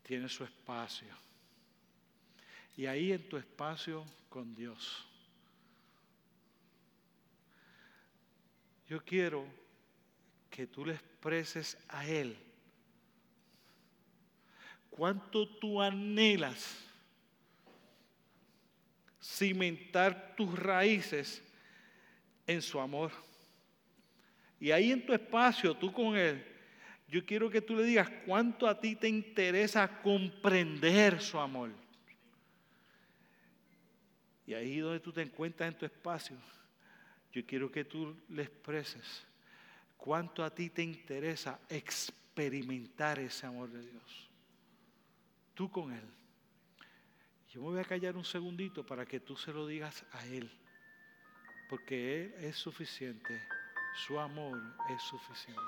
tiene su espacio. Y ahí en tu espacio con Dios. Yo quiero que tú le expreses a Él cuánto tú anhelas cimentar tus raíces en su amor. Y ahí en tu espacio, tú con Él, yo quiero que tú le digas cuánto a ti te interesa comprender su amor. Y ahí donde tú te encuentras en tu espacio, yo quiero que tú le expreses cuánto a ti te interesa experimentar ese amor de Dios tú con Él. Yo me voy a callar un segundito para que tú se lo digas a Él, porque Él es suficiente, su amor es suficiente.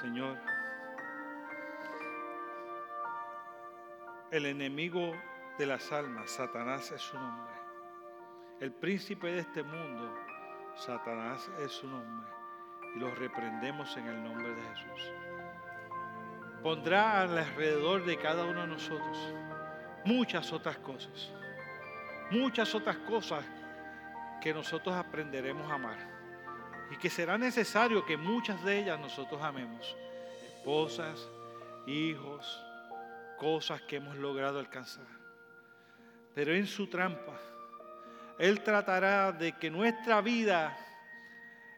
Señor, el enemigo de las almas, Satanás es su nombre. El príncipe de este mundo, Satanás es su nombre. Y lo reprendemos en el nombre de Jesús. Pondrá alrededor de cada uno de nosotros muchas otras cosas. Muchas otras cosas que nosotros aprenderemos a amar. Y que será necesario que muchas de ellas nosotros amemos. Esposas, hijos, cosas que hemos logrado alcanzar. Pero en su trampa, Él tratará de que nuestra vida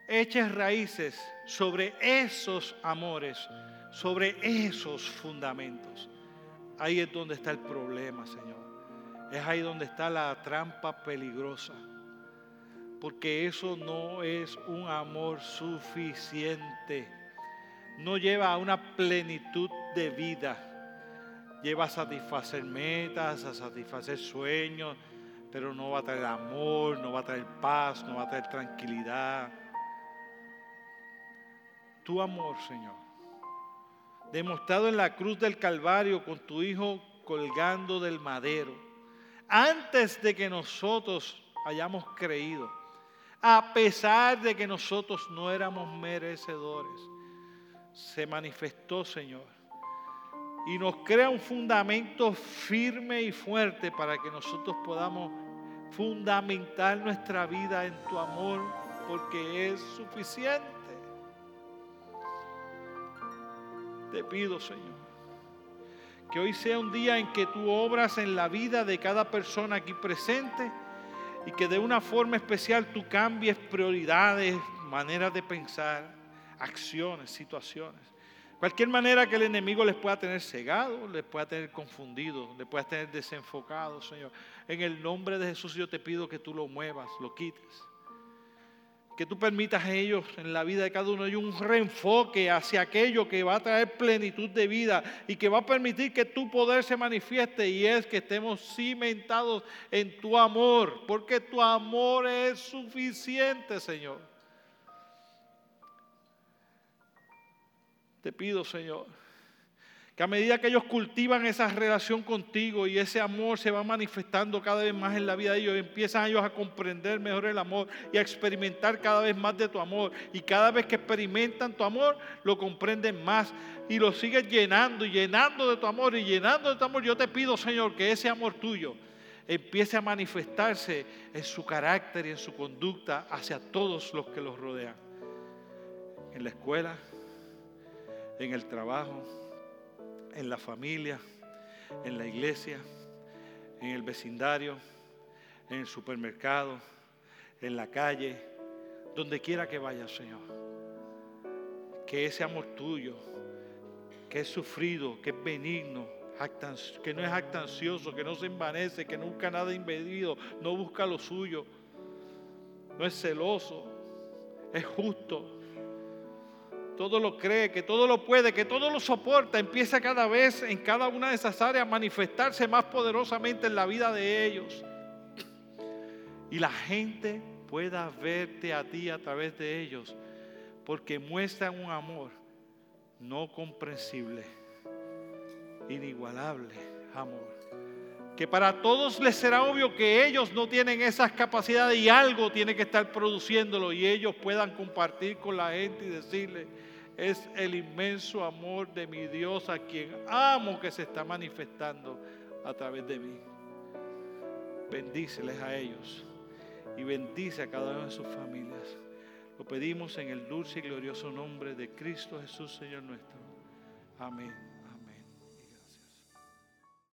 eche raíces sobre esos amores, sobre esos fundamentos. Ahí es donde está el problema, Señor. Es ahí donde está la trampa peligrosa. Porque eso no es un amor suficiente. No lleva a una plenitud de vida lleva a satisfacer metas, a satisfacer sueños, pero no va a traer amor, no va a traer paz, no va a traer tranquilidad. Tu amor, Señor, demostrado en la cruz del Calvario con tu Hijo colgando del madero, antes de que nosotros hayamos creído, a pesar de que nosotros no éramos merecedores, se manifestó, Señor y nos crea un fundamento firme y fuerte para que nosotros podamos fundamentar nuestra vida en tu amor, porque es suficiente. Te pido, Señor, que hoy sea un día en que tú obras en la vida de cada persona aquí presente y que de una forma especial tú cambies prioridades, maneras de pensar, acciones, situaciones Cualquier manera que el enemigo les pueda tener cegado, les pueda tener confundido, les pueda tener desenfocado, Señor. En el nombre de Jesús yo te pido que tú lo muevas, lo quites. Que tú permitas a ellos en la vida de cada uno ellos un reenfoque hacia aquello que va a traer plenitud de vida y que va a permitir que tu poder se manifieste y es que estemos cimentados en tu amor, porque tu amor es suficiente, Señor. Te pido, Señor, que a medida que ellos cultivan esa relación contigo y ese amor se va manifestando cada vez más en la vida de ellos, empiezan ellos a comprender mejor el amor y a experimentar cada vez más de tu amor. Y cada vez que experimentan tu amor, lo comprenden más y lo sigues llenando y llenando de tu amor y llenando de tu amor. Yo te pido, Señor, que ese amor tuyo empiece a manifestarse en su carácter y en su conducta hacia todos los que los rodean. En la escuela, en el trabajo, en la familia, en la iglesia, en el vecindario, en el supermercado, en la calle, donde quiera que vayas, Señor. Que ese amor tuyo, que es sufrido, que es benigno, que no es actancioso, que no se envanece, que nunca nada impedido, no busca lo suyo, no es celoso, es justo, todo lo cree, que todo lo puede, que todo lo soporta, empieza cada vez en cada una de esas áreas a manifestarse más poderosamente en la vida de ellos. Y la gente pueda verte a ti a través de ellos, porque muestran un amor no comprensible, inigualable amor. Que para todos les será obvio que ellos no tienen esas capacidades y algo tiene que estar produciéndolo y ellos puedan compartir con la gente y decirle, es el inmenso amor de mi Dios a quien amo que se está manifestando a través de mí. Bendíceles a ellos y bendice a cada una de sus familias. Lo pedimos en el dulce y glorioso nombre de Cristo Jesús, Señor nuestro. Amén.